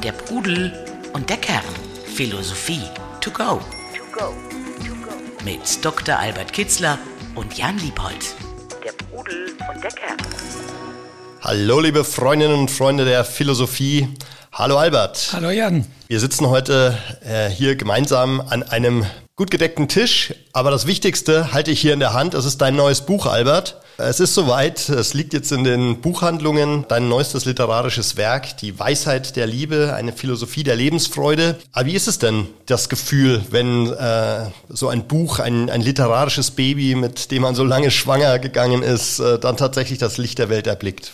Der Pudel und der Kern. Philosophie to go. Mit Dr. Albert Kitzler und Jan Liebold. Der Pudel und der Kern. Hallo, liebe Freundinnen und Freunde der Philosophie. Hallo Albert. Hallo Jan. Wir sitzen heute äh, hier gemeinsam an einem gut gedeckten Tisch, aber das Wichtigste halte ich hier in der Hand. Es ist dein neues Buch, Albert. Es ist soweit. Es liegt jetzt in den Buchhandlungen. Dein neuestes literarisches Werk, Die Weisheit der Liebe, eine Philosophie der Lebensfreude. Aber wie ist es denn, das Gefühl, wenn äh, so ein Buch, ein, ein literarisches Baby, mit dem man so lange schwanger gegangen ist, äh, dann tatsächlich das Licht der Welt erblickt?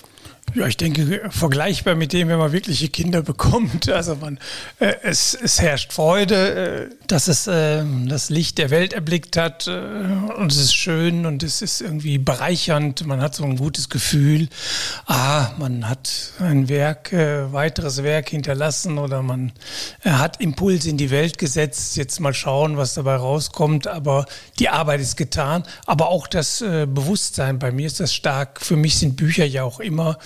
Ja, ich denke, vergleichbar mit dem, wenn man wirkliche Kinder bekommt. Also man, äh, es, es herrscht Freude, äh, dass es äh, das Licht der Welt erblickt hat äh, und es ist schön und es ist irgendwie bereichernd. Man hat so ein gutes Gefühl. Ah, man hat ein Werk, äh, weiteres Werk hinterlassen oder man äh, hat Impulse in die Welt gesetzt. Jetzt mal schauen, was dabei rauskommt. Aber die Arbeit ist getan. Aber auch das Bewusstsein, bei mir ist das stark. Für mich sind Bücher ja auch immer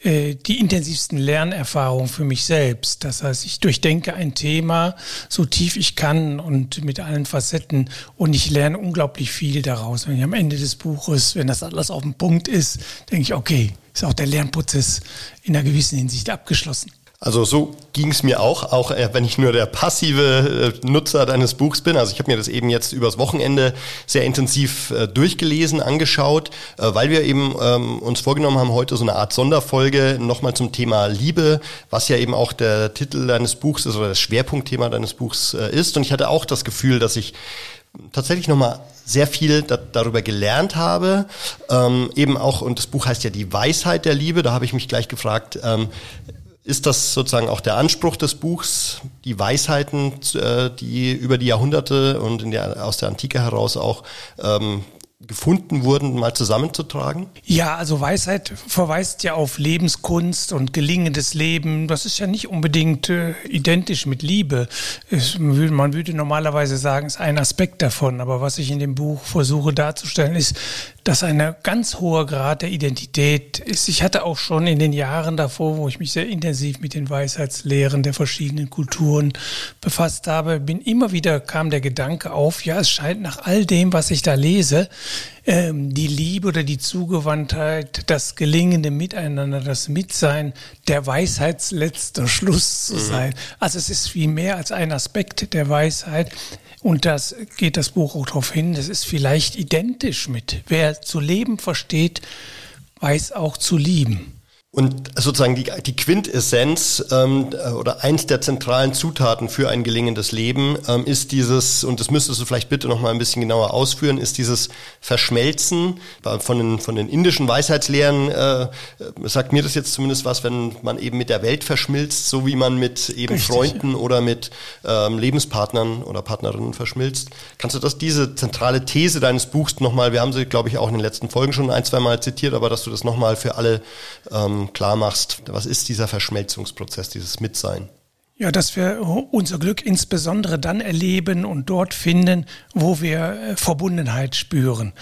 äh, die intensivsten Lernerfahrungen für mich selbst. Das heißt, ich durchdenke ein Thema so tief ich kann und mit allen Facetten und ich lerne unglaublich viel daraus. Wenn ich am Ende des Buches, wenn das alles auf dem Punkt ist, denke ich, okay, ist auch der Lernprozess in einer gewissen Hinsicht abgeschlossen. Also so ging es mir auch, auch äh, wenn ich nur der passive äh, Nutzer deines Buchs bin. Also ich habe mir das eben jetzt übers Wochenende sehr intensiv äh, durchgelesen, angeschaut, weil wir eben ähm, uns vorgenommen haben, heute so eine Art Sonderfolge nochmal zum Thema Liebe, was ja eben auch der Titel deines Buchs ist oder das Schwerpunktthema deines Buchs ist. Und ich hatte auch das Gefühl, dass ich tatsächlich nochmal sehr viel da, darüber gelernt habe. Ähm, eben auch, und das Buch heißt ja Die Weisheit der Liebe, da habe ich mich gleich gefragt, ähm, ist das sozusagen auch der Anspruch des Buchs, die Weisheiten, äh, die über die Jahrhunderte und der, aus der Antike heraus auch ähm, gefunden wurden, mal zusammenzutragen? Ja, also Weisheit verweist ja auf Lebenskunst und gelingendes Leben. Das ist ja nicht unbedingt äh, identisch mit Liebe. Es, man würde normalerweise sagen, es ist ein Aspekt davon. Aber was ich in dem Buch versuche darzustellen, ist, dass ein ganz hoher Grad der Identität ist. Ich hatte auch schon in den Jahren davor, wo ich mich sehr intensiv mit den Weisheitslehren der verschiedenen Kulturen befasst habe, bin immer wieder kam der Gedanke auf, ja, es scheint nach all dem, was ich da lese, die Liebe oder die Zugewandtheit, das gelingende Miteinander, das Mitsein, der Weisheitsletzter Schluss zu mhm. sein. Also es ist viel mehr als ein Aspekt der Weisheit. Und das geht das Buch auch darauf hin, das ist vielleicht identisch mit. Wer zu leben versteht, weiß auch zu lieben. Und sozusagen die, die Quintessenz ähm, oder eins der zentralen Zutaten für ein gelingendes Leben ähm, ist dieses, und das müsstest du vielleicht bitte noch mal ein bisschen genauer ausführen, ist dieses Verschmelzen von den, von den indischen Weisheitslehren, äh, sagt mir das jetzt zumindest was, wenn man eben mit der Welt verschmilzt, so wie man mit eben Richtig. Freunden oder mit ähm, Lebenspartnern oder Partnerinnen verschmilzt. Kannst du das, diese zentrale These deines Buchs nochmal, wir haben sie, glaube ich, auch in den letzten Folgen schon ein, zwei Mal zitiert, aber dass du das nochmal für alle ähm, klar machst, was ist dieser Verschmelzungsprozess, dieses Mitsein? Ja, dass wir unser Glück insbesondere dann erleben und dort finden, wo wir äh, Verbundenheit spüren.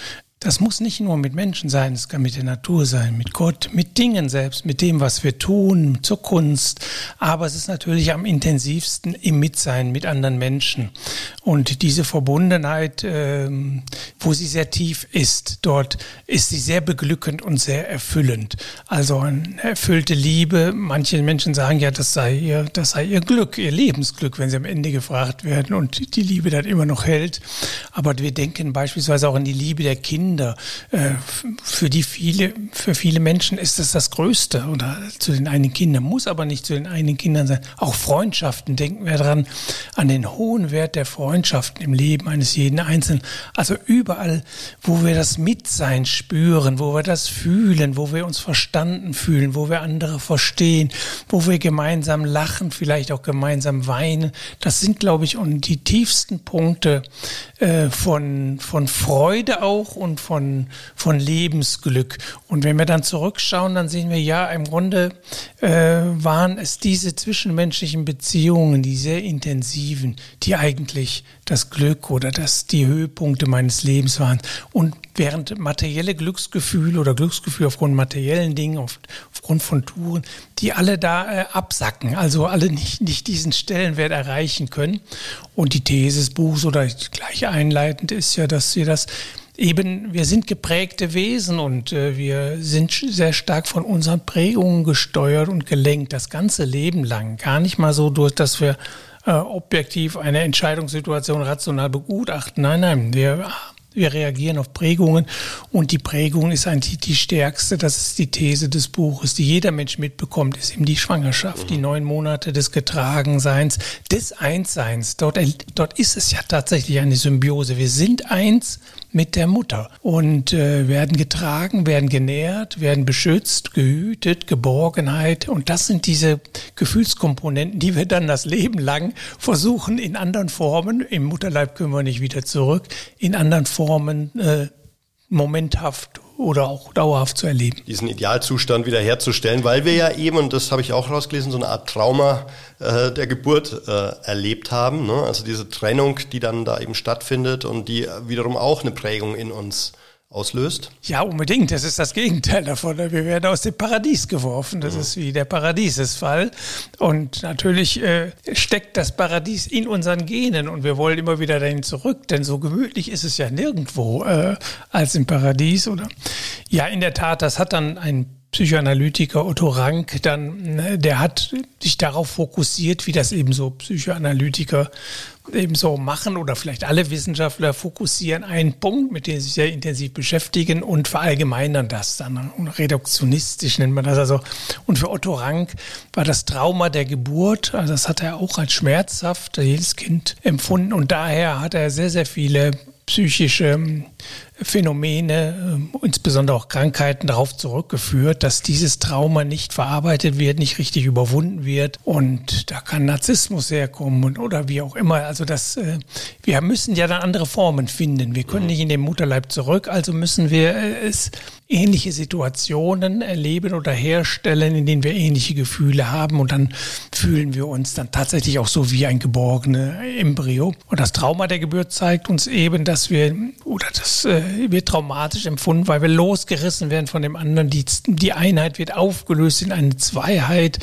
Das muss nicht nur mit Menschen sein, es kann mit der Natur sein, mit Gott, mit Dingen selbst, mit dem, was wir tun, zur Kunst. Aber es ist natürlich am intensivsten im Mitsein mit anderen Menschen. Und diese Verbundenheit, ähm, wo sie sehr tief ist, dort ist sie sehr beglückend und sehr erfüllend. Also eine erfüllte Liebe. Manche Menschen sagen ja, das sei ihr, das sei ihr Glück, ihr Lebensglück, wenn sie am Ende gefragt werden und die Liebe dann immer noch hält. Aber wir denken beispielsweise auch an die Liebe der Kinder Kinder. Äh, für die viele, für viele Menschen ist das das Größte oder zu den eigenen Kindern, muss aber nicht zu den eigenen Kindern sein. Auch Freundschaften, denken wir daran, an den hohen Wert der Freundschaften im Leben eines jeden Einzelnen. Also überall, wo wir das Mitsein spüren, wo wir das fühlen, wo wir uns verstanden fühlen, wo wir andere verstehen, wo wir gemeinsam lachen, vielleicht auch gemeinsam weinen. Das sind, glaube ich, die tiefsten Punkte äh, von, von Freude auch und von, von Lebensglück. Und wenn wir dann zurückschauen, dann sehen wir ja, im Grunde äh, waren es diese zwischenmenschlichen Beziehungen, die sehr intensiven, die eigentlich das Glück oder das die Höhepunkte meines Lebens waren. Und während materielle Glücksgefühle oder Glücksgefühle aufgrund materiellen Dingen, auf, aufgrund von Touren, die alle da äh, absacken, also alle nicht, nicht diesen Stellenwert erreichen können. Und die These des Buchs oder gleich einleitend ist ja, dass sie das eben, wir sind geprägte Wesen und äh, wir sind sehr stark von unseren Prägungen gesteuert und gelenkt, das ganze Leben lang. Gar nicht mal so durch, dass wir äh, objektiv eine Entscheidungssituation rational begutachten. Nein, nein, wir wir reagieren auf Prägungen und die Prägung ist eigentlich die stärkste, das ist die These des Buches, die jeder Mensch mitbekommt, ist eben die Schwangerschaft, mhm. die neun Monate des Getragenseins, des Einsseins. Dort, dort ist es ja tatsächlich eine Symbiose. Wir sind eins mit der Mutter und äh, werden getragen, werden genährt, werden beschützt, gehütet, Geborgenheit. Und das sind diese Gefühlskomponenten, die wir dann das Leben lang versuchen in anderen Formen, im Mutterleib können wir nicht wieder zurück, in anderen Formen äh, momenthaft oder auch dauerhaft zu erleben. Diesen Idealzustand wiederherzustellen, weil wir ja eben, und das habe ich auch rausgelesen, so eine Art Trauma äh, der Geburt äh, erlebt haben. Ne? Also diese Trennung, die dann da eben stattfindet und die wiederum auch eine Prägung in uns auslöst? Ja, unbedingt. Das ist das Gegenteil davon. Wir werden aus dem Paradies geworfen. Das mhm. ist wie der Paradiesesfall. Und natürlich äh, steckt das Paradies in unseren Genen und wir wollen immer wieder dahin zurück, denn so gemütlich ist es ja nirgendwo äh, als im Paradies, oder? Ja, in der Tat, das hat dann ein Psychoanalytiker Otto Rank dann, ne, der hat sich darauf fokussiert, wie das eben so Psychoanalytiker eben so machen oder vielleicht alle Wissenschaftler fokussieren einen Punkt, mit dem sie sich sehr intensiv beschäftigen und verallgemeinern das dann. Reduktionistisch nennt man das also. Und für Otto Rank war das Trauma der Geburt, also das hat er auch als schmerzhaft jedes Kind empfunden und daher hat er sehr, sehr viele psychische Phänomene, ähm, insbesondere auch Krankheiten, darauf zurückgeführt, dass dieses Trauma nicht verarbeitet wird, nicht richtig überwunden wird. Und da kann Narzissmus herkommen oder wie auch immer. Also das, äh, wir müssen ja dann andere Formen finden. Wir können nicht in den Mutterleib zurück, also müssen wir äh, es ähnliche Situationen erleben oder herstellen, in denen wir ähnliche Gefühle haben und dann fühlen wir uns dann tatsächlich auch so wie ein geborgenes Embryo. Und das Trauma der Geburt zeigt uns eben, dass wir, oder das äh, wird traumatisch empfunden, weil wir losgerissen werden von dem anderen. Die, die Einheit wird aufgelöst in eine Zweiheit.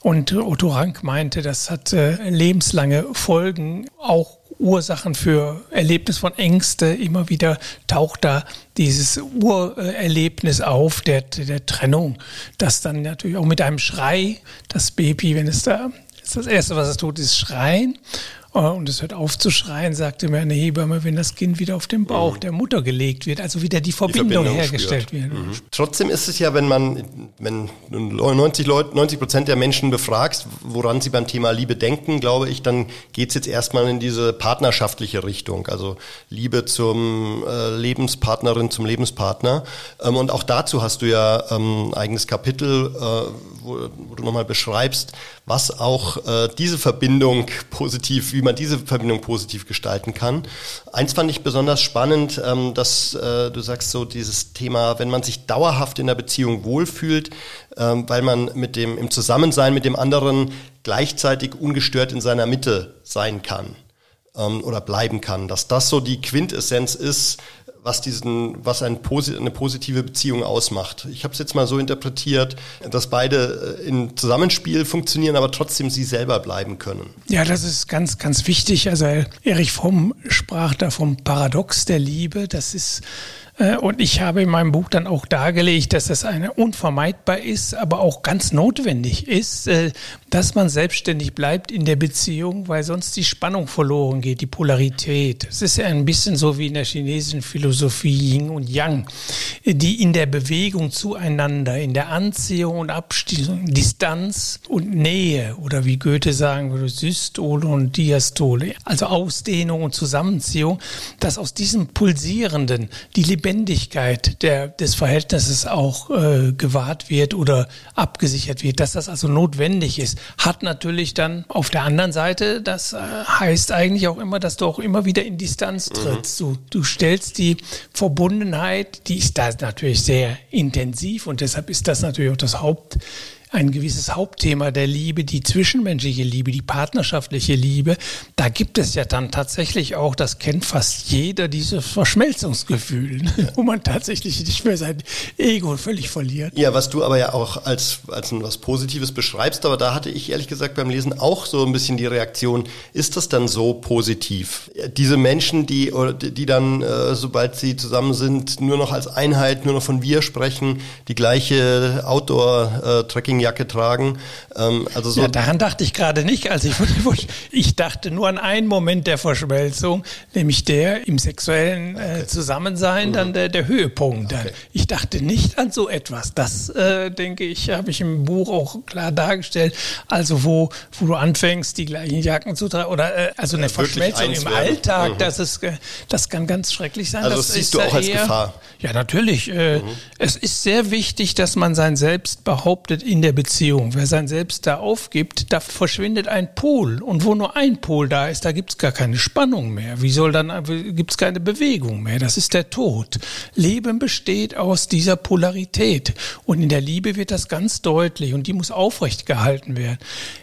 Und Otto Rank meinte, das hat äh, lebenslange Folgen, auch Ursachen für Erlebnis von Ängste. Immer wieder taucht da dieses Urerlebnis auf der, der Trennung, das dann natürlich auch mit einem Schrei, das Baby, wenn es da ist das Erste, was es tut, ist schreien. Äh, und es hört auf zu schreien, sagte mir eine Hebamme, wenn das Kind wieder auf den Bauch mhm. der Mutter gelegt wird, also wieder die Verbindung, die Verbindung hergestellt spürt. wird. Mhm. Trotzdem ist es ja, wenn man, wenn 90 Leute, 90 Prozent der Menschen befragst, woran sie beim Thema Liebe denken, glaube ich, dann geht es jetzt erstmal in diese partnerschaftliche Richtung, also Liebe zum äh, Lebenspartnerin, zum Lebenspartner. Ähm, und auch dazu hast du ja ähm, ein eigenes Kapitel, äh, wo, wo du nochmal beschreibst, was auch äh, diese Verbindung positiv, wie man diese Verbindung positiv gestalten kann. Eins fand ich besonders spannend, ähm, dass äh, du sagst so dieses Thema, wenn man sich dauerhaft in der Beziehung wohlfühlt, ähm, weil man mit dem im Zusammensein mit dem anderen gleichzeitig ungestört in seiner Mitte sein kann ähm, oder bleiben kann, dass das so die Quintessenz ist, was diesen, was ein, eine positive Beziehung ausmacht. Ich habe es jetzt mal so interpretiert, dass beide äh, im Zusammenspiel funktionieren, aber trotzdem sie selber bleiben können. Ja, das ist ganz, ganz wichtig. Also Erich Fromm sprach da vom Paradox der Liebe. Das ist und ich habe in meinem Buch dann auch dargelegt, dass das eine unvermeidbar ist, aber auch ganz notwendig ist, äh, dass man selbstständig bleibt in der Beziehung, weil sonst die Spannung verloren geht, die Polarität. Es ist ja ein bisschen so wie in der chinesischen Philosophie Yin und Yang, die in der Bewegung zueinander, in der Anziehung und Abstimmung, Distanz und Nähe oder wie Goethe sagen würde, Systole und Diastole, also Ausdehnung und Zusammenziehung, dass aus diesem Pulsierenden die Lebendigkeit der, des Verhältnisses auch äh, gewahrt wird oder abgesichert wird, dass das also notwendig ist, hat natürlich dann auf der anderen Seite, das äh, heißt eigentlich auch immer, dass du auch immer wieder in Distanz mhm. trittst. Mhm. Du, du stellst die Verbundenheit, die ist da natürlich sehr intensiv und deshalb ist das natürlich auch das Haupt ein gewisses Hauptthema der Liebe, die zwischenmenschliche Liebe, die partnerschaftliche Liebe. Da gibt es ja dann tatsächlich auch, das kennt fast jeder, dieses Verschmelzungsgefühl, ja. wo man tatsächlich nicht mehr sein Ego völlig verliert. Ja, was du aber ja auch als, als was Positives beschreibst, aber da hatte ich ehrlich gesagt beim Lesen auch so ein bisschen die Reaktion, ist das dann so positiv? Diese Menschen, die, die dann, äh, sobald sie zusammen sind, nur noch als Einheit, nur noch von wir sprechen, die gleiche Outdoor-Trekkingjacke tragen. Ähm, also so ja, daran dachte ich gerade nicht. Also ich, ich dachte nur an einen Moment der Verschmelzung, nämlich der im sexuellen äh, Zusammensein mhm. dann der, der Höhepunkt. Okay. Ich dachte nicht an so etwas. Das, äh, denke ich, habe ich im Buch auch klar dargestellt. Also wo, wo du anfängst, die gleichen Jacken zu tragen oder äh, also eine Verschmelzung im Alltag, mhm. das ist, äh, das kann ganz schrecklich sein. Also das, das siehst du auch als Gefahr. Ja, natürlich. Äh, mhm. Es ist sehr wichtig, dass man sein Selbst behauptet in der Beziehung. Wer sein Selbst da aufgibt, da verschwindet ein Pol. Und wo nur ein Pol da ist, da gibt es gar keine Spannung mehr. Wie soll dann, gibt es keine Bewegung mehr. Das ist der Tod. Leben besteht aus dieser Polarität. Und in der Liebe wird das ganz deutlich und die muss aufrecht gehalten werden.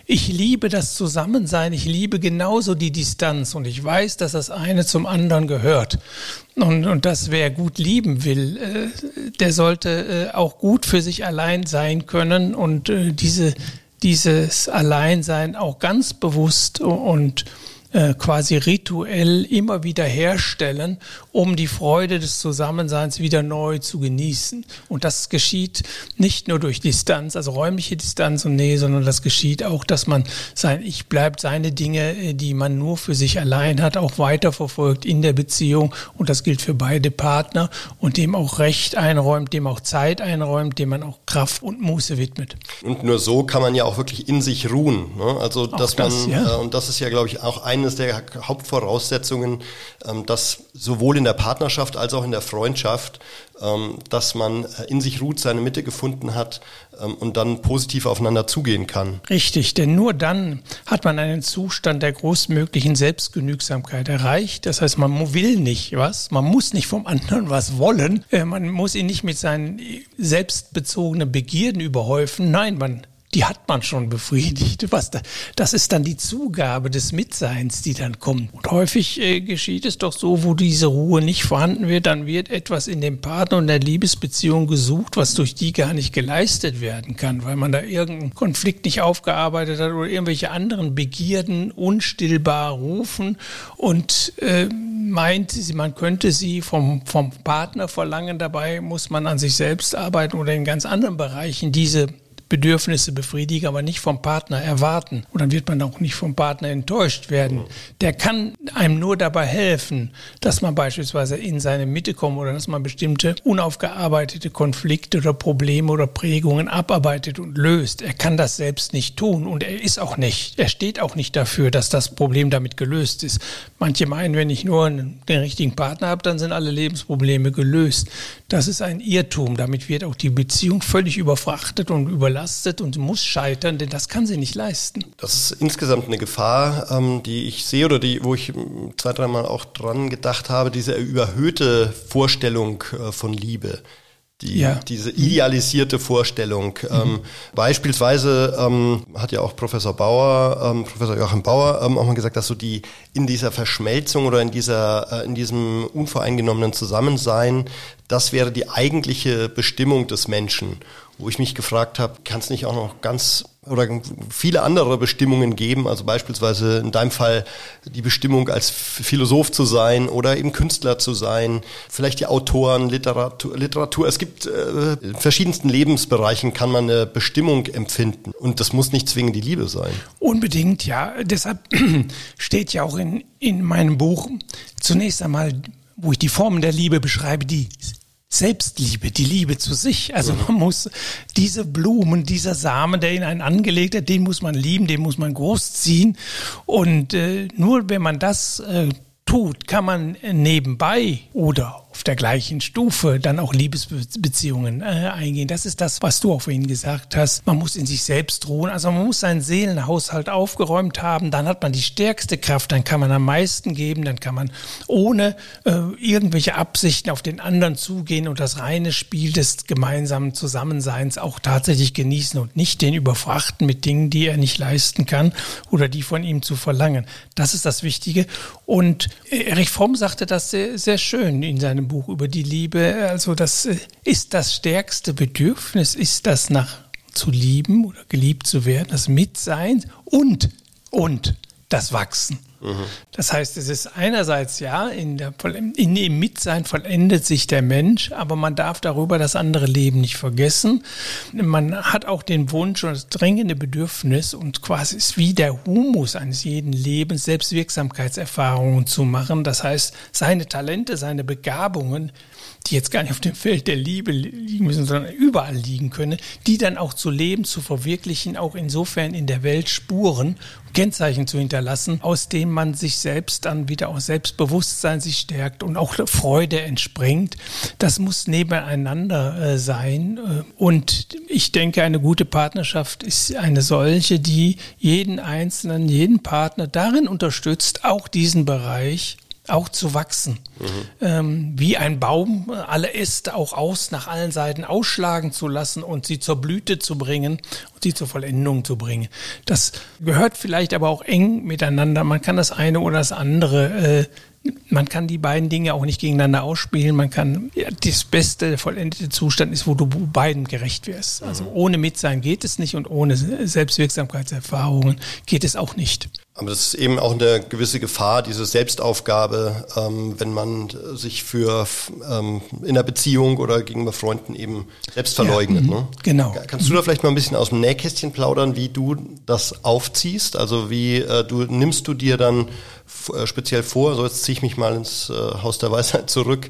Ich liebe das Zusammensein, ich liebe genauso die Distanz und ich weiß, dass das eine zum anderen gehört. Und, und dass wer gut lieben will, äh, der sollte äh, auch gut für sich allein sein können und äh, diese, dieses Alleinsein auch ganz bewusst und äh, quasi rituell immer wieder herstellen, um die Freude des Zusammenseins wieder neu zu genießen. Und das geschieht nicht nur durch Distanz, also räumliche Distanz und Nähe, sondern das geschieht auch, dass man sein Ich bleibt, seine Dinge, äh, die man nur für sich allein hat, auch weiterverfolgt in der Beziehung. Und das gilt für beide Partner und dem auch Recht einräumt, dem auch Zeit einräumt, dem man auch Kraft und Muße widmet. Und nur so kann man ja auch wirklich in sich ruhen. Ne? Also, dass das, man, ja. äh, und das ist ja, glaube ich, auch ein eines der Hauptvoraussetzungen, ähm, dass sowohl in der Partnerschaft als auch in der Freundschaft, ähm, dass man in sich ruht, seine Mitte gefunden hat ähm, und dann positiv aufeinander zugehen kann. Richtig, denn nur dann hat man einen Zustand der großmöglichen Selbstgenügsamkeit erreicht. Das heißt, man will nicht was, man muss nicht vom anderen was wollen, äh, man muss ihn nicht mit seinen selbstbezogenen Begierden überhäufen. Nein, man die hat man schon befriedigt. Was da, das ist dann die Zugabe des Mitseins, die dann kommt. Und häufig äh, geschieht es doch so, wo diese Ruhe nicht vorhanden wird, dann wird etwas in dem Partner und der Liebesbeziehung gesucht, was durch die gar nicht geleistet werden kann, weil man da irgendeinen Konflikt nicht aufgearbeitet hat oder irgendwelche anderen Begierden unstillbar rufen und äh, meint, man könnte sie vom, vom Partner verlangen. Dabei muss man an sich selbst arbeiten oder in ganz anderen Bereichen diese Bedürfnisse befriedigen, aber nicht vom Partner erwarten. Und dann wird man auch nicht vom Partner enttäuscht werden. Der kann einem nur dabei helfen, dass man beispielsweise in seine Mitte kommt oder dass man bestimmte unaufgearbeitete Konflikte oder Probleme oder Prägungen abarbeitet und löst. Er kann das selbst nicht tun und er ist auch nicht. Er steht auch nicht dafür, dass das Problem damit gelöst ist. Manche meinen, wenn ich nur den richtigen Partner habe, dann sind alle Lebensprobleme gelöst. Das ist ein Irrtum. Damit wird auch die Beziehung völlig überfrachtet und überlastet überlastet und muss scheitern, denn das kann sie nicht leisten. Das ist insgesamt eine Gefahr, ähm, die ich sehe oder die, wo ich zwei, dreimal auch dran gedacht habe, diese überhöhte Vorstellung äh, von Liebe. Die, ja. diese idealisierte Vorstellung. Mhm. Ähm, beispielsweise ähm, hat ja auch Professor Bauer, ähm, Professor Joachim Bauer ähm, auch mal gesagt, dass so die in dieser Verschmelzung oder in dieser äh, in diesem unvoreingenommenen Zusammensein, das wäre die eigentliche Bestimmung des Menschen wo ich mich gefragt habe, kann es nicht auch noch ganz oder viele andere Bestimmungen geben, also beispielsweise in deinem Fall die Bestimmung als Philosoph zu sein oder eben Künstler zu sein, vielleicht die Autoren, Literatur, Literatur. Es gibt äh, in verschiedensten Lebensbereichen kann man eine Bestimmung empfinden und das muss nicht zwingend die Liebe sein. Unbedingt, ja. Deshalb steht ja auch in, in meinem Buch zunächst einmal, wo ich die Formen der Liebe beschreibe, die Selbstliebe, die Liebe zu sich. Also man muss diese Blumen, dieser Samen, der in einen angelegt hat, den muss man lieben, den muss man großziehen. Und äh, nur wenn man das äh, tut, kann man nebenbei oder auf der gleichen Stufe dann auch Liebesbeziehungen äh, eingehen. Das ist das, was du auch vorhin gesagt hast. Man muss in sich selbst ruhen. Also man muss seinen Seelenhaushalt aufgeräumt haben. Dann hat man die stärkste Kraft. Dann kann man am meisten geben. Dann kann man ohne äh, irgendwelche Absichten auf den anderen zugehen und das reine Spiel des gemeinsamen Zusammenseins auch tatsächlich genießen und nicht den überfrachten mit Dingen, die er nicht leisten kann oder die von ihm zu verlangen. Das ist das Wichtige. Und Erich Fromm sagte das sehr, sehr schön in seinem Buch über die Liebe. Also das äh, ist das stärkste Bedürfnis, ist das nach zu lieben oder geliebt zu werden, das Mitsein und, und das Wachsen. Das heißt, es ist einerseits ja, in der, in dem Mitsein vollendet sich der Mensch, aber man darf darüber das andere Leben nicht vergessen. Man hat auch den Wunsch und das drängende Bedürfnis und quasi ist wie der Humus eines jeden Lebens, Selbstwirksamkeitserfahrungen zu machen. Das heißt, seine Talente, seine Begabungen die jetzt gar nicht auf dem Feld der Liebe liegen müssen, sondern überall liegen können, die dann auch zu leben, zu verwirklichen, auch insofern in der Welt Spuren, Kennzeichen zu hinterlassen, aus denen man sich selbst dann wieder auch Selbstbewusstsein sich stärkt und auch Freude entspringt. Das muss nebeneinander äh, sein. Äh, und ich denke, eine gute Partnerschaft ist eine solche, die jeden Einzelnen, jeden Partner darin unterstützt, auch diesen Bereich auch zu wachsen. Mhm. Ähm, wie ein Baum alle Äste auch aus nach allen Seiten ausschlagen zu lassen und sie zur Blüte zu bringen und sie zur Vollendung zu bringen. Das gehört vielleicht aber auch eng miteinander. Man kann das eine oder das andere äh, man kann die beiden Dinge auch nicht gegeneinander ausspielen. Man kann, ja, das beste, vollendete Zustand ist, wo du beiden gerecht wirst. Also mhm. ohne Mitsein geht es nicht und ohne Selbstwirksamkeitserfahrungen geht es auch nicht. Aber das ist eben auch eine gewisse Gefahr, diese Selbstaufgabe, ähm, wenn man sich für ähm, in einer Beziehung oder gegenüber Freunden eben selbst verleugnet. Ja, ne? Genau. Kannst du da vielleicht mal ein bisschen aus dem Nähkästchen plaudern, wie du das aufziehst? Also wie äh, du nimmst du dir dann speziell vor, so jetzt ziehe ich mich mal ins äh, Haus der Weisheit zurück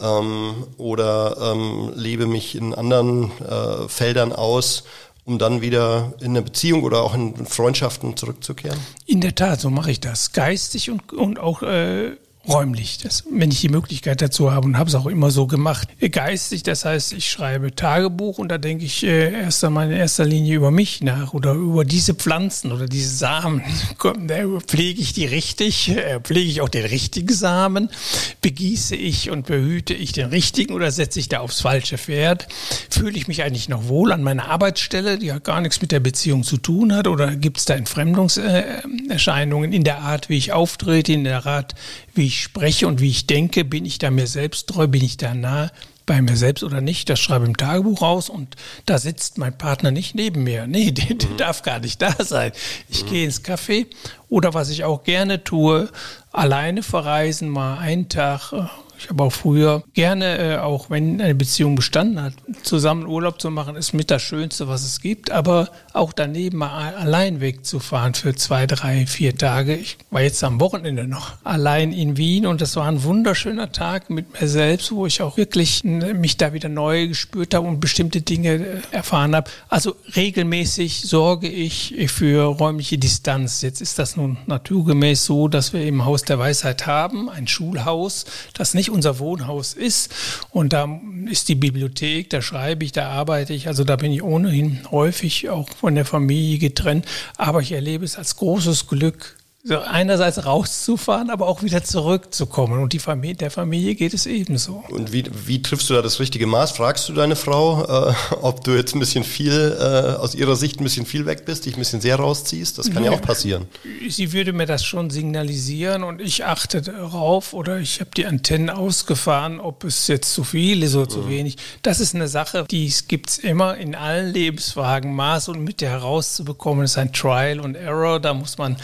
ähm, oder ähm, lebe mich in anderen äh, Feldern aus um dann wieder in eine Beziehung oder auch in Freundschaften zurückzukehren? In der Tat, so mache ich das. Geistig und, und auch äh, räumlich, das, wenn ich die Möglichkeit dazu habe und habe es auch immer so gemacht. Geistig, das heißt, ich schreibe Tagebuch und da denke ich äh, erst einmal in erster Linie über mich nach oder über diese Pflanzen oder diese Samen. Pflege ich die richtig? Äh, pflege ich auch den richtigen Samen? Begieße ich und behüte ich den richtigen oder setze ich da aufs falsche Pferd? Fühle ich mich eigentlich noch wohl an meiner Arbeitsstelle, die ja gar nichts mit der Beziehung zu tun hat oder gibt es da Entfremdungserscheinungen in der Art, wie ich auftrete, in der Art, wie ich spreche und wie ich denke, bin ich da mir selbst treu, bin ich da nah bei mir selbst oder nicht, das schreibe ich im Tagebuch raus und da sitzt mein Partner nicht neben mir. Nee, der, der mhm. darf gar nicht da sein. Ich mhm. gehe ins Café oder was ich auch gerne tue, alleine verreisen, mal einen Tag äh, ich habe auch früher gerne, äh, auch wenn eine Beziehung bestanden hat, zusammen Urlaub zu machen, ist mit das Schönste, was es gibt. Aber auch daneben mal allein wegzufahren für zwei, drei, vier Tage. Ich war jetzt am Wochenende noch allein in Wien und das war ein wunderschöner Tag mit mir selbst, wo ich auch wirklich mich da wieder neu gespürt habe und bestimmte Dinge äh, erfahren habe. Also regelmäßig sorge ich für räumliche Distanz. Jetzt ist das nun naturgemäß so, dass wir im Haus der Weisheit haben, ein Schulhaus, das nicht nicht unser Wohnhaus ist. Und da ist die Bibliothek, da schreibe ich, da arbeite ich. Also da bin ich ohnehin häufig auch von der Familie getrennt. Aber ich erlebe es als großes Glück, so einerseits rauszufahren, aber auch wieder zurückzukommen. Und die Familie, der Familie geht es ebenso. Und wie, wie triffst du da das richtige Maß? Fragst du deine Frau, äh, ob du jetzt ein bisschen viel, äh, aus ihrer Sicht ein bisschen viel weg bist, dich ein bisschen sehr rausziehst? Das kann ja, ja auch passieren. Sie würde mir das schon signalisieren und ich achte darauf oder ich habe die Antennen ausgefahren, ob es jetzt zu viel ist oder zu mhm. wenig. Das ist eine Sache, die gibt es immer in allen Lebensfragen. Maß und Mitte herauszubekommen ist ein Trial und Error. Da muss man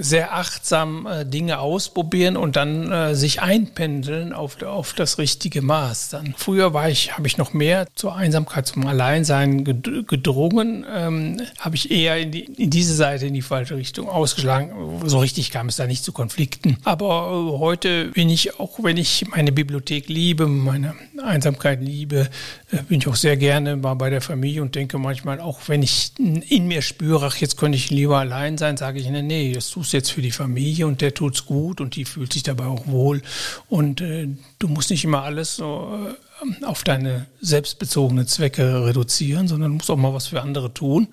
sehr achtsam äh, Dinge ausprobieren und dann äh, sich einpendeln auf, auf das richtige Maß. Dann früher war ich, habe ich noch mehr zur Einsamkeit, zum Alleinsein gedrungen, ähm, habe ich eher in, die, in diese Seite in die falsche Richtung ausgeschlagen. So richtig kam es da nicht zu Konflikten. Aber äh, heute bin ich auch, wenn ich meine Bibliothek liebe, meine Einsamkeit liebe, äh, bin ich auch sehr gerne mal bei der Familie und denke manchmal auch, wenn ich in mir spüre, ach jetzt könnte ich lieber allein sein, sage ich, nee, nee, es tut suchst jetzt für die Familie und der tut's gut und die fühlt sich dabei auch wohl. Und äh, du musst nicht immer alles so äh, auf deine selbstbezogenen Zwecke reduzieren, sondern musst auch mal was für andere tun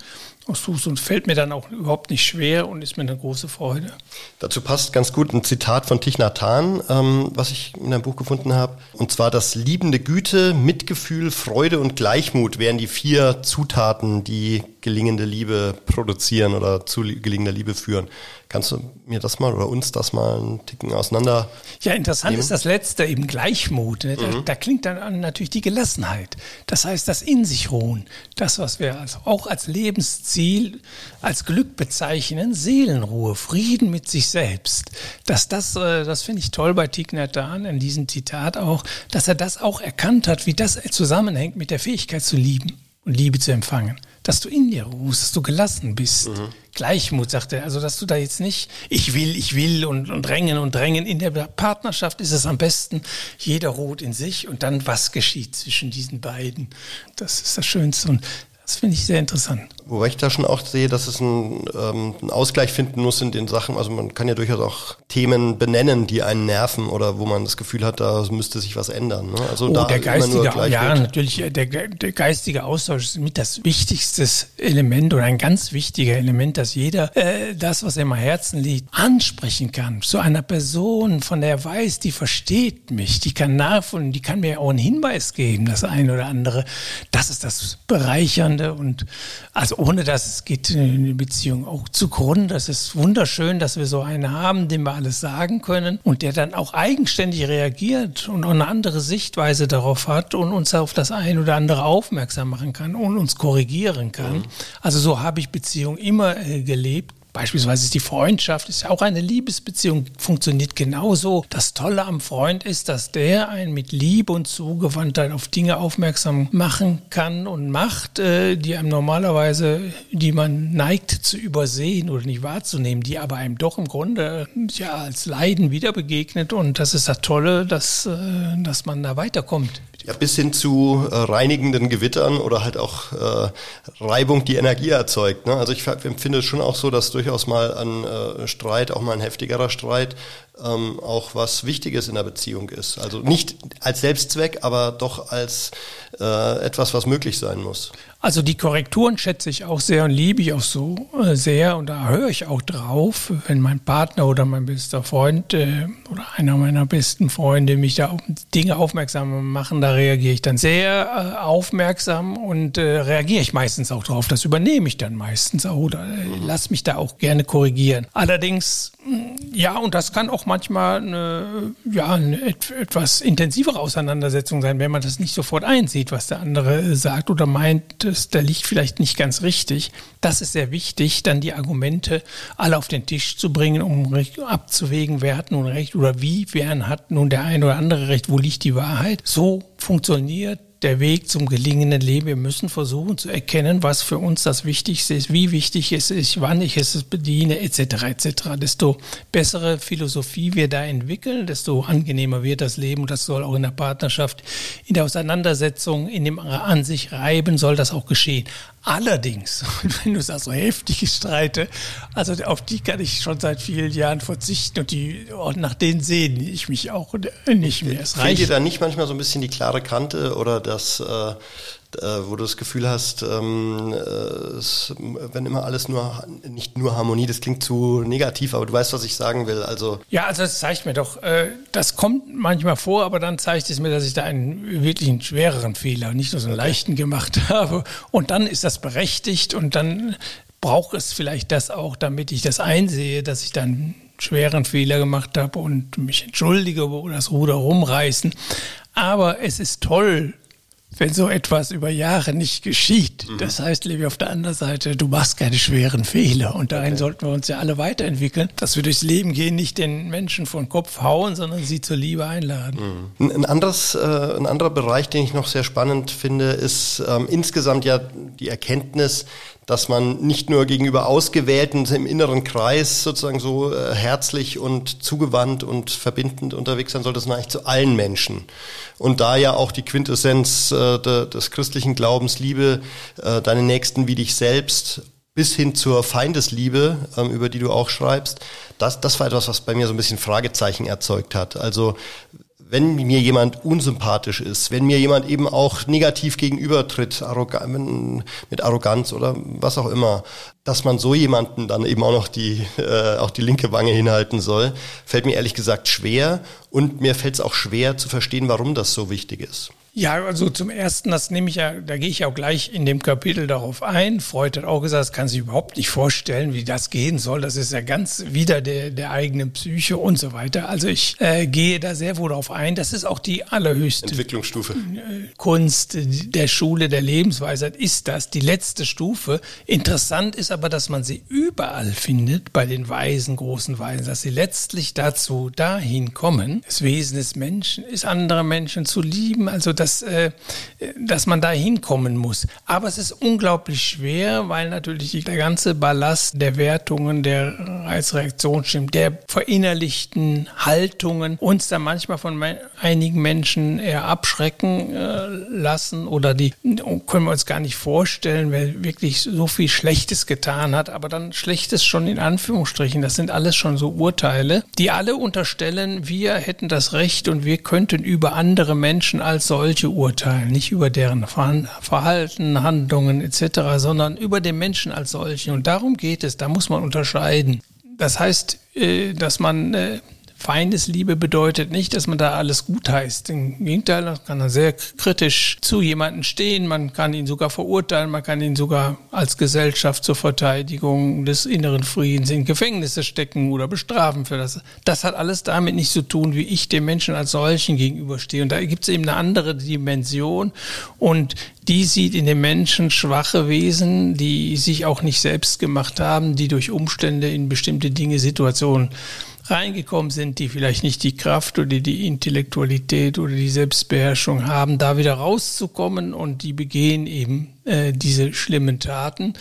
aussuchst und fällt mir dann auch überhaupt nicht schwer und ist mir eine große Freude. Dazu passt ganz gut ein Zitat von Thich Nhat Hanh, ähm, was ich in einem Buch gefunden habe. Und zwar, dass liebende Güte, Mitgefühl, Freude und Gleichmut wären die vier Zutaten, die gelingende Liebe produzieren oder zu gelingender Liebe führen. Kannst du mir das mal oder uns das mal einen Ticken auseinander? Ja, interessant nehmen? ist das letzte eben Gleichmut. Ne? Da, mhm. da, klingt dann an natürlich die Gelassenheit. Das heißt, das in sich ruhen. Das, was wir also auch als Lebensziel, als Glück bezeichnen, Seelenruhe, Frieden mit sich selbst. Dass das, äh, das finde ich toll bei Thich Nhat Hanh in diesem Zitat auch, dass er das auch erkannt hat, wie das zusammenhängt mit der Fähigkeit zu lieben und Liebe zu empfangen dass du in dir ruhst, dass du gelassen bist. Mhm. Gleichmut, sagt er. Also, dass du da jetzt nicht, ich will, ich will und, und drängen und drängen. In der Partnerschaft ist es am besten, jeder ruht in sich und dann was geschieht zwischen diesen beiden. Das ist das Schönste. Und das finde ich sehr interessant. Wobei ich da schon auch sehe, dass es ähm, einen Ausgleich finden muss in den Sachen. Also man kann ja durchaus auch Themen benennen, die einen nerven oder wo man das Gefühl hat, da müsste sich was ändern. Ne? Also oh, da der geistige, ja, natürlich, der, der geistige Austausch ist mit das wichtigste Element oder ein ganz wichtiger Element, dass jeder äh, das, was ihm am Herzen liegt, ansprechen kann. Zu einer Person, von der er weiß, die versteht mich, die kann nachvollziehen, die kann mir auch einen Hinweis geben, das eine oder andere. Das ist das Bereichernde und also ohne das geht eine Beziehung auch zugrunde. Das ist wunderschön, dass wir so einen haben, dem wir alles sagen können und der dann auch eigenständig reagiert und auch eine andere Sichtweise darauf hat und uns auf das eine oder andere aufmerksam machen kann und uns korrigieren kann. Mhm. Also so habe ich Beziehung immer äh, gelebt Beispielsweise ist die Freundschaft, ist ja auch eine Liebesbeziehung, funktioniert genauso. Das Tolle am Freund ist, dass der einen mit Liebe und Zugewandtheit auf Dinge aufmerksam machen kann und macht, äh, die einem normalerweise, die man neigt zu übersehen oder nicht wahrzunehmen, die aber einem doch im Grunde ja als Leiden wieder begegnet. Und das ist das Tolle, dass, äh, dass man da weiterkommt. Ja, bis hin zu äh, reinigenden Gewittern oder halt auch äh, Reibung, die Energie erzeugt. Ne? Also ich empfinde es schon auch so, dass durchaus mal ein äh, Streit, auch mal ein heftigerer Streit, ähm, auch was Wichtiges in der Beziehung ist. Also nicht als Selbstzweck, aber doch als äh, etwas, was möglich sein muss. Also die Korrekturen schätze ich auch sehr und liebe ich auch so äh, sehr und da höre ich auch drauf, wenn mein Partner oder mein bester Freund äh, oder einer meiner besten Freunde mich da auf Dinge aufmerksam machen, da reagiere ich dann sehr äh, aufmerksam und äh, reagiere ich meistens auch drauf. Das übernehme ich dann meistens auch oder äh, lass mich da auch gerne korrigieren. Allerdings, mm, ja, und das kann auch manchmal eine, ja, eine etwas intensivere Auseinandersetzung sein, wenn man das nicht sofort einsieht, was der andere sagt oder meint, es, da liegt vielleicht nicht ganz richtig. Das ist sehr wichtig, dann die Argumente alle auf den Tisch zu bringen, um abzuwägen, wer hat nun recht oder wie, wer hat nun der eine oder andere recht, wo liegt die Wahrheit. So funktioniert der Weg zum gelingenden Leben. Wir müssen versuchen zu erkennen, was für uns das Wichtigste ist, wie wichtig es ist, wann ich es bediene, etc. etc. Desto bessere Philosophie wir da entwickeln, desto angenehmer wird das Leben und das soll auch in der Partnerschaft, in der Auseinandersetzung, in dem an sich reiben, soll das auch geschehen. Allerdings, wenn du sagst, so heftige Streite, also auf die kann ich schon seit vielen Jahren verzichten und, die, und nach denen sehne ich mich auch nicht mehr. Es Fehlt dir da nicht manchmal so ein bisschen die klare Kante oder das, äh, wo du das Gefühl hast, ähm, äh, es, wenn immer alles nur, nicht nur Harmonie, das klingt zu negativ, aber du weißt, was ich sagen will. Also ja, also das zeigt mir doch, äh, das kommt manchmal vor, aber dann zeigt es mir, dass ich da einen wirklich einen schwereren Fehler, nicht nur so einen okay. leichten gemacht habe. Und dann ist das berechtigt und dann braucht es vielleicht das auch, damit ich das einsehe, dass ich dann schweren Fehler gemacht habe und mich entschuldige oder das Ruder rumreißen. Aber es ist toll, wenn so etwas über Jahre nicht geschieht. Mhm. Das heißt, Levi, auf der anderen Seite, du machst keine schweren Fehler. Und dahin okay. sollten wir uns ja alle weiterentwickeln, dass wir durchs Leben gehen, nicht den Menschen von Kopf hauen, sondern sie zur Liebe einladen. Mhm. Ein, anderes, äh, ein anderer Bereich, den ich noch sehr spannend finde, ist ähm, insgesamt ja die Erkenntnis, dass man nicht nur gegenüber Ausgewählten im inneren Kreis sozusagen so äh, herzlich und zugewandt und verbindend unterwegs sein sollte, sondern eigentlich zu allen Menschen. Und da ja auch die Quintessenz äh, de, des christlichen Glaubens, Liebe, äh, deine Nächsten wie dich selbst, bis hin zur Feindesliebe, ähm, über die du auch schreibst, das, das war etwas, was bei mir so ein bisschen Fragezeichen erzeugt hat. Also wenn mir jemand unsympathisch ist, wenn mir jemand eben auch negativ gegenübertritt, arrog mit Arroganz oder was auch immer, dass man so jemanden dann eben auch noch die, äh, auch die linke Wange hinhalten soll, fällt mir ehrlich gesagt schwer und mir fällt es auch schwer zu verstehen, warum das so wichtig ist. Ja, also zum ersten, das nehme ich ja, da gehe ich auch gleich in dem Kapitel darauf ein. Freud hat auch gesagt, das kann sich überhaupt nicht vorstellen, wie das gehen soll. Das ist ja ganz wieder der, der eigenen Psyche und so weiter. Also ich äh, gehe da sehr wohl darauf ein. Das ist auch die allerhöchste Entwicklungsstufe. Äh, Kunst der Schule der Lebensweisheit ist das, die letzte Stufe. Interessant ist aber, dass man sie überall findet, bei den Weisen, großen Weisen, dass sie letztlich dazu dahin kommen, das Wesen des Menschen ist, andere Menschen zu lieben. Also das dass, äh, dass man da hinkommen muss. Aber es ist unglaublich schwer, weil natürlich der ganze Ballast der Wertungen, der Reizreaktionsstimmen, der verinnerlichten Haltungen uns da manchmal von einigen Menschen eher abschrecken äh, lassen oder die können wir uns gar nicht vorstellen, wer wirklich so viel Schlechtes getan hat, aber dann Schlechtes schon in Anführungsstrichen, das sind alles schon so Urteile, die alle unterstellen, wir hätten das Recht und wir könnten über andere Menschen als solche solche urteilen, nicht über deren Verhalten, Handlungen etc., sondern über den Menschen als solchen. Und darum geht es, da muss man unterscheiden. Das heißt, äh, dass man äh, Feindesliebe bedeutet nicht, dass man da alles gut heißt. Im Gegenteil, man kann sehr kritisch zu jemandem stehen, man kann ihn sogar verurteilen, man kann ihn sogar als Gesellschaft zur Verteidigung des inneren Friedens in Gefängnisse stecken oder bestrafen für das. Das hat alles damit nichts zu tun, wie ich dem Menschen als solchen gegenüberstehe. Und da gibt es eben eine andere Dimension und die sieht in den Menschen schwache Wesen, die sich auch nicht selbst gemacht haben, die durch Umstände in bestimmte Dinge, Situationen reingekommen sind, die vielleicht nicht die Kraft oder die Intellektualität oder die Selbstbeherrschung haben, da wieder rauszukommen und die begehen eben äh, diese schlimmen Taten.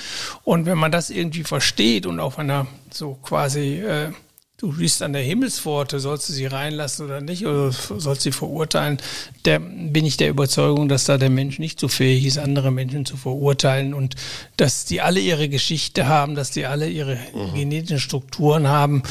Und wenn man das irgendwie versteht und auf einer so quasi äh, du bist an der Himmelspforte, sollst du sie reinlassen oder nicht, oder sollst sie verurteilen, der, bin ich der Überzeugung, dass da der Mensch nicht so fähig ist, andere Menschen zu verurteilen und dass die alle ihre Geschichte haben, dass die alle ihre mhm. genetischen Strukturen haben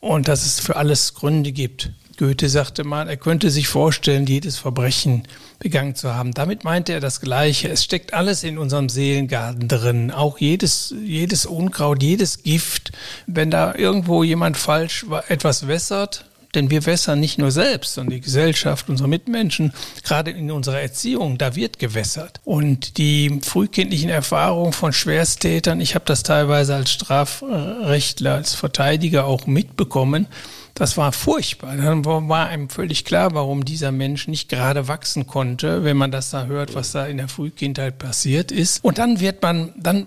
und dass es für alles Gründe gibt. Goethe sagte mal, er könnte sich vorstellen, jedes Verbrechen begangen zu haben. Damit meinte er das Gleiche. Es steckt alles in unserem Seelengarten drin. Auch jedes, jedes Unkraut, jedes Gift. Wenn da irgendwo jemand falsch etwas wässert, denn wir wässern nicht nur selbst, sondern die Gesellschaft, unsere Mitmenschen, gerade in unserer Erziehung, da wird gewässert. Und die frühkindlichen Erfahrungen von Schwersttätern, ich habe das teilweise als Strafrechtler, als Verteidiger auch mitbekommen, das war furchtbar. Dann war einem völlig klar, warum dieser Mensch nicht gerade wachsen konnte, wenn man das da hört, was da in der Frühkindheit passiert ist. Und dann wird man, dann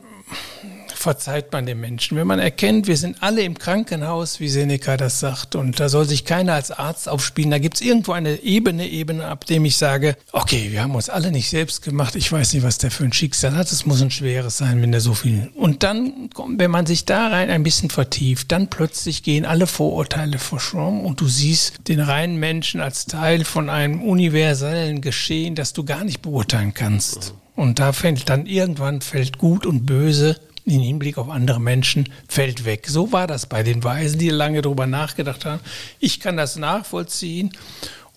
verzeiht man den Menschen. Wenn man erkennt, wir sind alle im Krankenhaus, wie Seneca das sagt, und da soll sich keiner als Arzt aufspielen, da gibt es irgendwo eine Ebene, Ebene, ab dem ich sage, okay, wir haben uns alle nicht selbst gemacht, ich weiß nicht, was der für ein Schicksal hat, es muss ein schweres sein, wenn der so viel. Und dann, wenn man sich da rein ein bisschen vertieft, dann plötzlich gehen alle Vorurteile verschwommen und du siehst den reinen Menschen als Teil von einem universellen Geschehen, das du gar nicht beurteilen kannst. Und da fällt dann irgendwann fällt gut und böse im Hinblick auf andere Menschen fällt weg. So war das bei den Weisen, die lange darüber nachgedacht haben. Ich kann das nachvollziehen.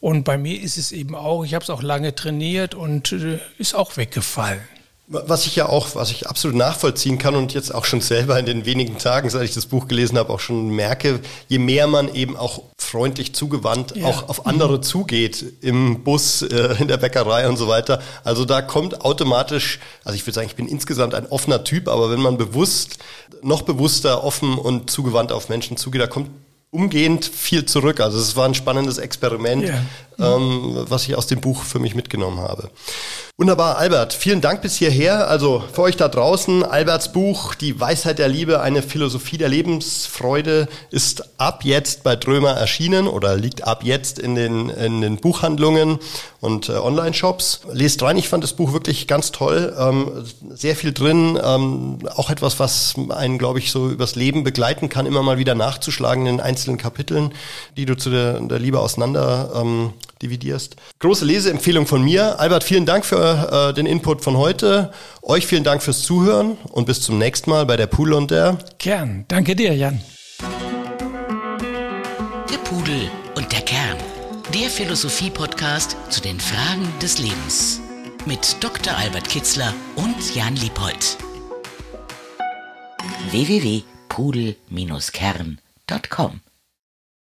Und bei mir ist es eben auch, ich habe es auch lange trainiert und äh, ist auch weggefallen. Was ich ja auch, was ich absolut nachvollziehen kann und jetzt auch schon selber in den wenigen Tagen, seit ich das Buch gelesen habe, auch schon merke, je mehr man eben auch freundlich zugewandt ja. auch auf andere mhm. zugeht, im Bus, äh, in der Bäckerei und so weiter. Also da kommt automatisch, also ich würde sagen, ich bin insgesamt ein offener Typ, aber wenn man bewusst, noch bewusster, offen und zugewandt auf Menschen zugeht, da kommt umgehend viel zurück. Also es war ein spannendes Experiment, ja. ähm, was ich aus dem Buch für mich mitgenommen habe. Wunderbar, Albert, vielen Dank bis hierher. Also für euch da draußen, Alberts Buch Die Weisheit der Liebe, eine Philosophie der Lebensfreude ist ab jetzt bei Drömer erschienen oder liegt ab jetzt in den, in den Buchhandlungen und äh, Online-Shops. Lest rein, ich fand das Buch wirklich ganz toll. Ähm, sehr viel drin, ähm, auch etwas, was einen, glaube ich, so übers Leben begleiten kann, immer mal wieder nachzuschlagen in einzelnen Kapiteln, die du zu der, der Liebe auseinander ähm, dividierst. Große Leseempfehlung von mir. Albert, vielen Dank für äh, den Input von heute. Euch vielen Dank fürs Zuhören und bis zum nächsten Mal bei der Pudel und der Kern. Danke dir, Jan. Der Pudel und der Kern. Der Philosophie-Podcast zu den Fragen des Lebens. Mit Dr. Albert Kitzler und Jan Liebold. www.pudel-kern.com